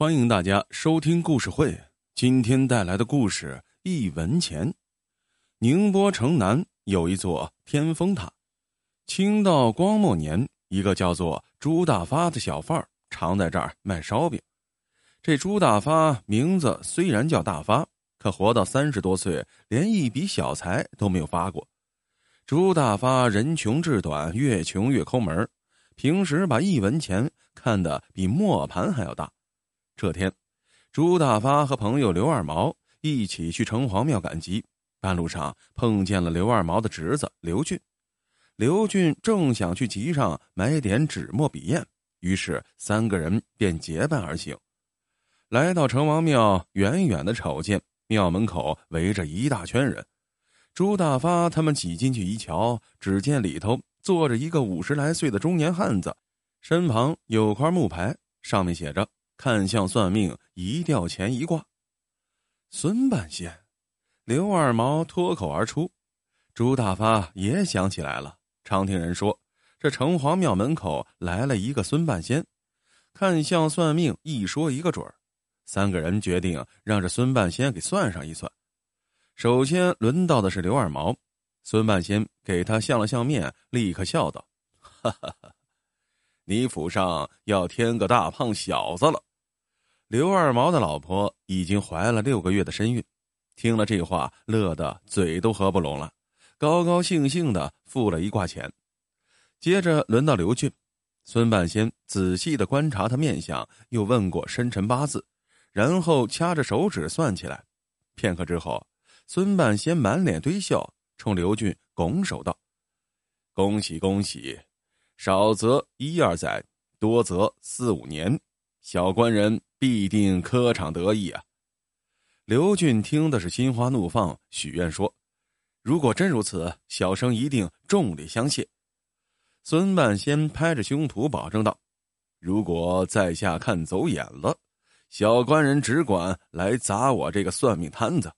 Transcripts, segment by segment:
欢迎大家收听故事会。今天带来的故事《一文钱》。宁波城南有一座天峰塔。清道光末年，一个叫做朱大发的小贩儿常在这儿卖烧饼。这朱大发名字虽然叫大发，可活到三十多岁，连一笔小财都没有发过。朱大发人穷志短，越穷越抠门平时把一文钱看得比磨盘还要大。这天，朱大发和朋友刘二毛一起去城隍庙赶集，半路上碰见了刘二毛的侄子刘俊。刘俊正想去集上买点纸墨笔砚，于是三个人便结伴而行。来到城隍庙，远远的瞅见庙门口围着一大圈人。朱大发他们挤进去一瞧，只见里头坐着一个五十来岁的中年汉子，身旁有块木牌，上面写着。看相算命，一吊钱一挂。孙半仙，刘二毛脱口而出。朱大发也想起来了。常听人说，这城隍庙门口来了一个孙半仙，看相算命，一说一个准儿。三个人决定让这孙半仙给算上一算。首先轮到的是刘二毛，孙半仙给他相了相面，立刻笑道：“哈哈哈，你府上要添个大胖小子了。”刘二毛的老婆已经怀了六个月的身孕，听了这话，乐得嘴都合不拢了，高高兴兴的付了一挂钱。接着轮到刘俊，孙半仙仔细的观察他面相，又问过生辰八字，然后掐着手指算起来。片刻之后，孙半仙满脸堆笑，冲刘俊拱手道：“恭喜恭喜，少则一二载，多则四五年，小官人。”必定科场得意啊！刘俊听的是心花怒放，许愿说：“如果真如此，小生一定重礼相谢。”孙半仙拍着胸脯保证道：“如果在下看走眼了，小官人只管来砸我这个算命摊子。”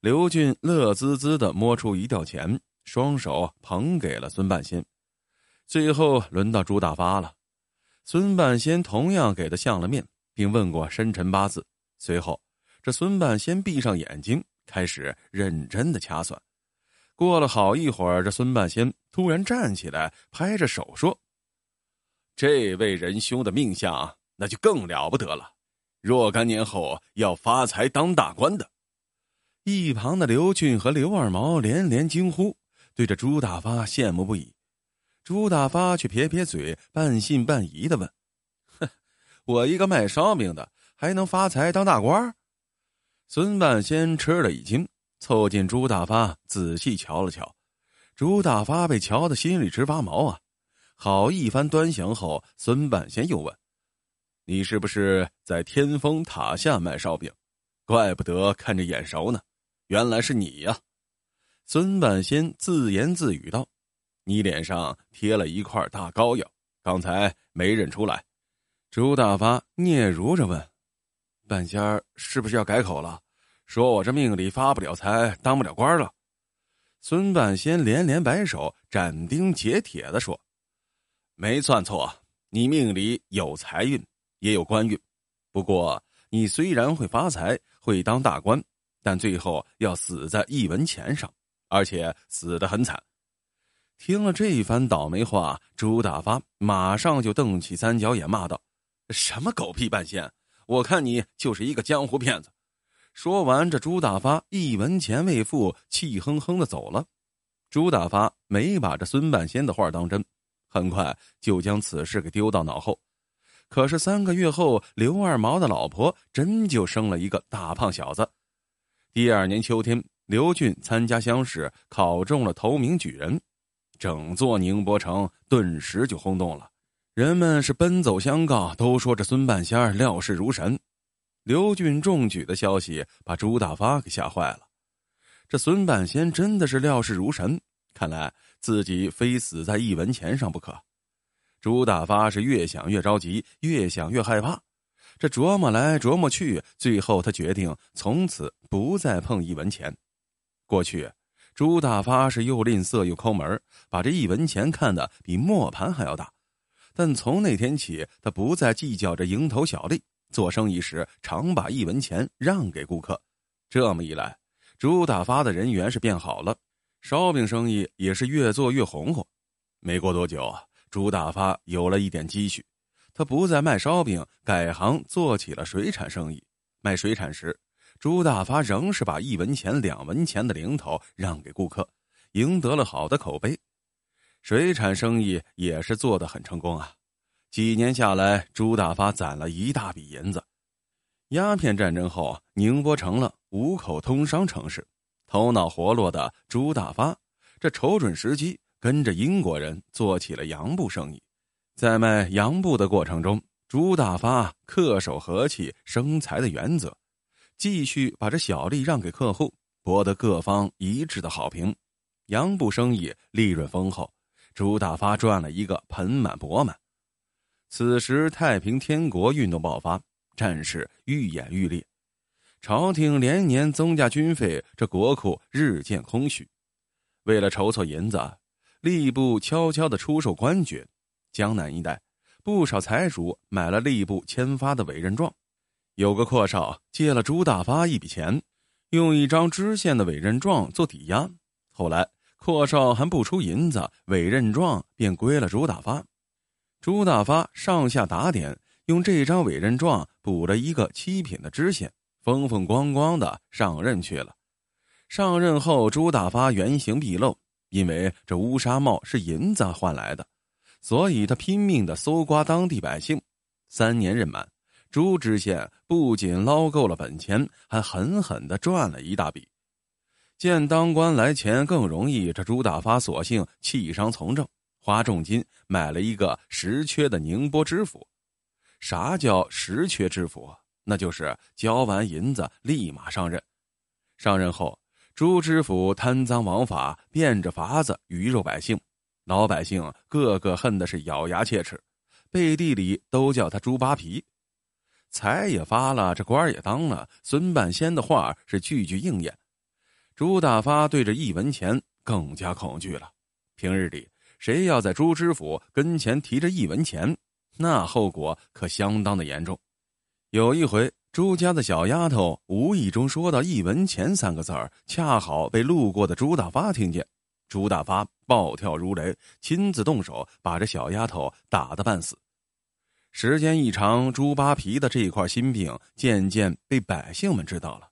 刘俊乐滋滋的摸出一吊钱，双手捧给了孙半仙。最后轮到朱大发了，孙半仙同样给他相了面。并问过生辰八字，随后，这孙半仙闭上眼睛，开始认真的掐算。过了好一会儿，这孙半仙突然站起来，拍着手说：“这位仁兄的命相那就更了不得了，若干年后要发财当大官的。”一旁的刘俊和刘二毛连连惊呼，对着朱大发羡慕不已。朱大发却撇撇嘴，半信半疑的问。我一个卖烧饼的，还能发财当大官？孙半仙吃了一惊，凑近朱大发仔细瞧了瞧。朱大发被瞧得心里直发毛啊！好一番端详后，孙半仙又问：“你是不是在天峰塔下卖烧饼？怪不得看着眼熟呢，原来是你呀！”孙半仙自言自语道：“你脸上贴了一块大膏药，刚才没认出来。”朱大发嗫嚅着问：“半仙儿是不是要改口了？说我这命里发不了财，当不了官了？”孙半仙连连摆手，斩钉截铁的说：“没算错，你命里有财运，也有官运。不过你虽然会发财，会当大官，但最后要死在一文钱上，而且死得很惨。”听了这一番倒霉话，朱大发马上就瞪起三角眼，骂道。什么狗屁半仙！我看你就是一个江湖骗子。说完，这朱大发一文钱未付，气哼哼的走了。朱大发没把这孙半仙的话当真，很快就将此事给丢到脑后。可是三个月后，刘二毛的老婆真就生了一个大胖小子。第二年秋天，刘俊参加乡试，考中了头名举人，整座宁波城顿时就轰动了。人们是奔走相告，都说这孙半仙料事如神。刘俊中举的消息把朱大发给吓坏了。这孙半仙真的是料事如神，看来自己非死在一文钱上不可。朱大发是越想越着急，越想越害怕。这琢磨来琢磨去，最后他决定从此不再碰一文钱。过去，朱大发是又吝啬又抠门，把这一文钱看得比磨盘还要大。但从那天起，他不再计较这蝇头小利，做生意时常把一文钱让给顾客。这么一来，朱大发的人缘是变好了，烧饼生意也是越做越红火。没过多久，朱大发有了一点积蓄，他不再卖烧饼，改行做起了水产生意。卖水产时，朱大发仍是把一文钱、两文钱的零头让给顾客，赢得了好的口碑。水产生意也是做得很成功啊！几年下来，朱大发攒了一大笔银子。鸦片战争后，宁波成了五口通商城市。头脑活络的朱大发，这瞅准时机，跟着英国人做起了洋布生意。在卖洋布的过程中，朱大发恪守和气生财的原则，继续把这小利让给客户，博得各方一致的好评。洋布生意利润丰厚。朱大发赚了一个盆满钵满。此时，太平天国运动爆发，战事愈演愈烈，朝廷连年增加军费，这国库日渐空虚。为了筹措银子，吏部悄悄的出售官爵。江南一带，不少财主买了吏部签发的委任状。有个阔少借了朱大发一笔钱，用一张知县的委任状做抵押。后来。阔少还不出银子，委任状便归了朱大发。朱大发上下打点，用这张委任状补了一个七品的知县，风风光光的上任去了。上任后，朱大发原形毕露，因为这乌纱帽是银子换来的，所以他拼命的搜刮当地百姓。三年任满，朱知县不仅捞够了本钱，还狠狠的赚了一大笔。见当官来钱更容易，这朱大发索性弃商从政，花重金买了一个实缺的宁波知府。啥叫实缺知府？那就是交完银子立马上任。上任后，朱知府贪赃枉法，变着法子鱼肉百姓，老百姓个个恨的是咬牙切齿，背地里都叫他猪扒皮。财也发了，这官也当了，孙半仙的话是句句应验。朱大发对着一文钱更加恐惧了。平日里，谁要在朱知府跟前提着一文钱，那后果可相当的严重。有一回，朱家的小丫头无意中说到“一文钱”三个字儿，恰好被路过的朱大发听见。朱大发暴跳如雷，亲自动手把这小丫头打得半死。时间一长，猪扒皮的这块心病渐渐被百姓们知道了。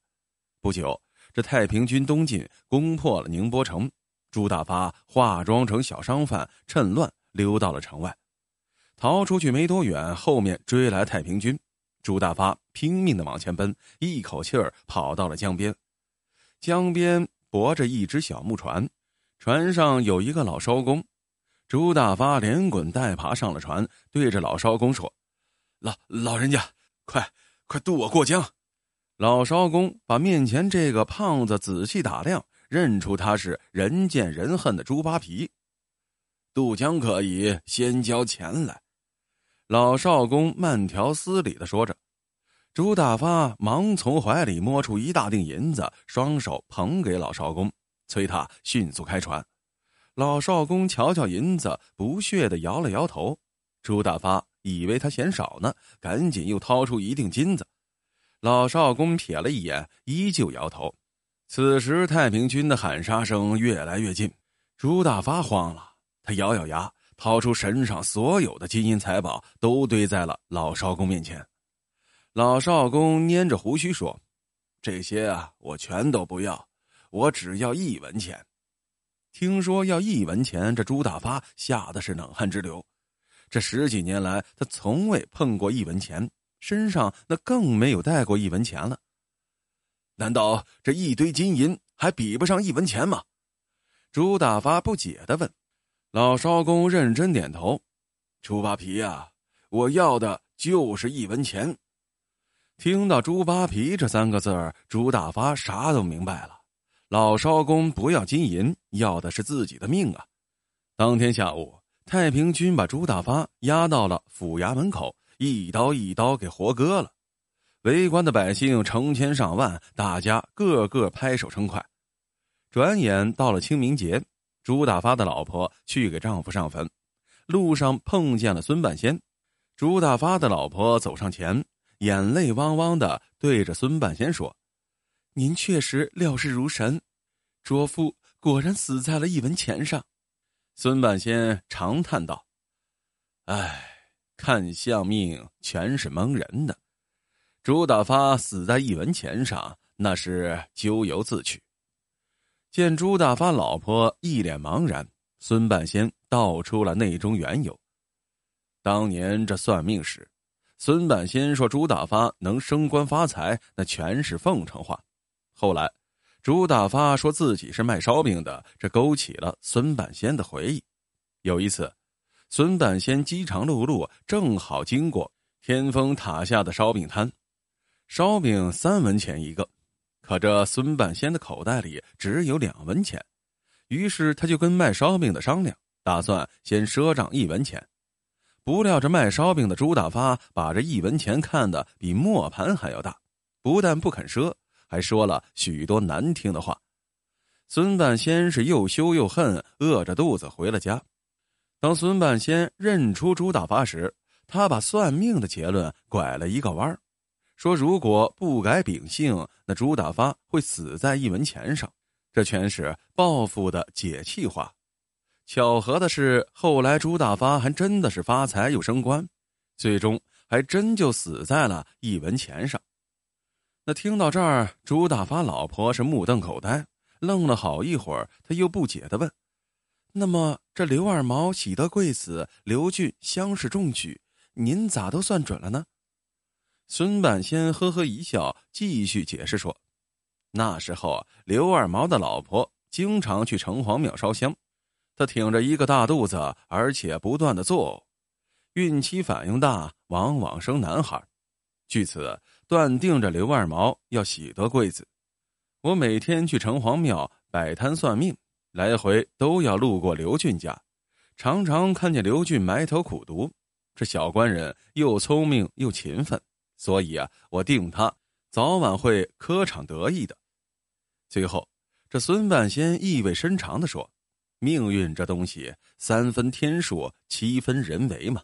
不久。这太平军东进，攻破了宁波城。朱大发化妆成小商贩，趁乱溜到了城外。逃出去没多远，后面追来太平军。朱大发拼命的往前奔，一口气儿跑到了江边。江边泊着一只小木船，船上有一个老艄公。朱大发连滚带爬上了船，对着老艄公说：“老老人家，快快渡我过江。”老艄公把面前这个胖子仔细打量，认出他是人见人恨的猪扒皮。渡江可以先交钱来。老少公慢条斯理的说着。朱大发忙从怀里摸出一大锭银子，双手捧给老少公，催他迅速开船。老少公瞧瞧银子，不屑的摇了摇头。朱大发以为他嫌少呢，赶紧又掏出一锭金子。老少公瞥了一眼，依旧摇头。此时，太平军的喊杀声越来越近，朱大发慌了。他咬咬牙，掏出身上所有的金银财宝，都堆在了老少公面前。老少公捏着胡须说：“这些啊，我全都不要，我只要一文钱。”听说要一文钱，这朱大发吓得是冷汗直流。这十几年来，他从未碰过一文钱。身上那更没有带过一文钱了。难道这一堆金银还比不上一文钱吗？朱大发不解的问。老艄公认真点头：“猪扒皮呀，我要的就是一文钱。”听到“猪扒皮”这三个字儿，朱大发啥都明白了。老艄公不要金银，要的是自己的命啊！当天下午，太平军把朱大发押到了府衙门口。一刀一刀给活割了，围观的百姓成千上万，大家个个拍手称快。转眼到了清明节，朱大发的老婆去给丈夫上坟，路上碰见了孙半仙。朱大发的老婆走上前，眼泪汪汪的对着孙半仙说：“您确实料事如神，卓夫果然死在了一文钱上。”孙半仙长叹道：“唉，看相命全是蒙人的。朱大发死在一文钱上，那是咎由自取。”见朱大发老婆一脸茫然，孙半仙道出了内中缘由。当年这算命时，孙半仙说朱大发能升官发财，那全是奉承话。后来，朱大发说自己是卖烧饼的，这勾起了孙半仙的回忆。有一次，孙半仙饥肠辘辘，正好经过天峰塔下的烧饼摊，烧饼三文钱一个。可这孙半仙的口袋里只有两文钱，于是他就跟卖烧饼的商量，打算先赊账一文钱。不料这卖烧饼的朱大发把这一文钱看得比磨盘还要大，不但不肯赊，还说了许多难听的话。孙半仙是又羞又恨，饿着肚子回了家。当孙半仙认出朱大发时，他把算命的结论拐了一个弯儿。说：“如果不改秉性，那朱大发会死在一文钱上。”这全是报复的解气话。巧合的是，后来朱大发还真的是发财又升官，最终还真就死在了一文钱上。那听到这儿，朱大发老婆是目瞪口呆，愣了好一会儿，他又不解的问：“那么这刘二毛喜得贵子，刘俊乡试中举，您咋都算准了呢？”孙半仙呵呵一笑，继续解释说：“那时候刘二毛的老婆经常去城隍庙烧香，他挺着一个大肚子，而且不断的作呕，孕期反应大，往往生男孩。据此断定着刘二毛要喜得贵子。我每天去城隍庙摆摊算命，来回都要路过刘俊家，常常看见刘俊埋头苦读。这小官人又聪明又勤奋。”所以啊，我定他早晚会科场得意的。最后，这孙半仙意味深长的说：“命运这东西，三分天数，七分人为嘛。”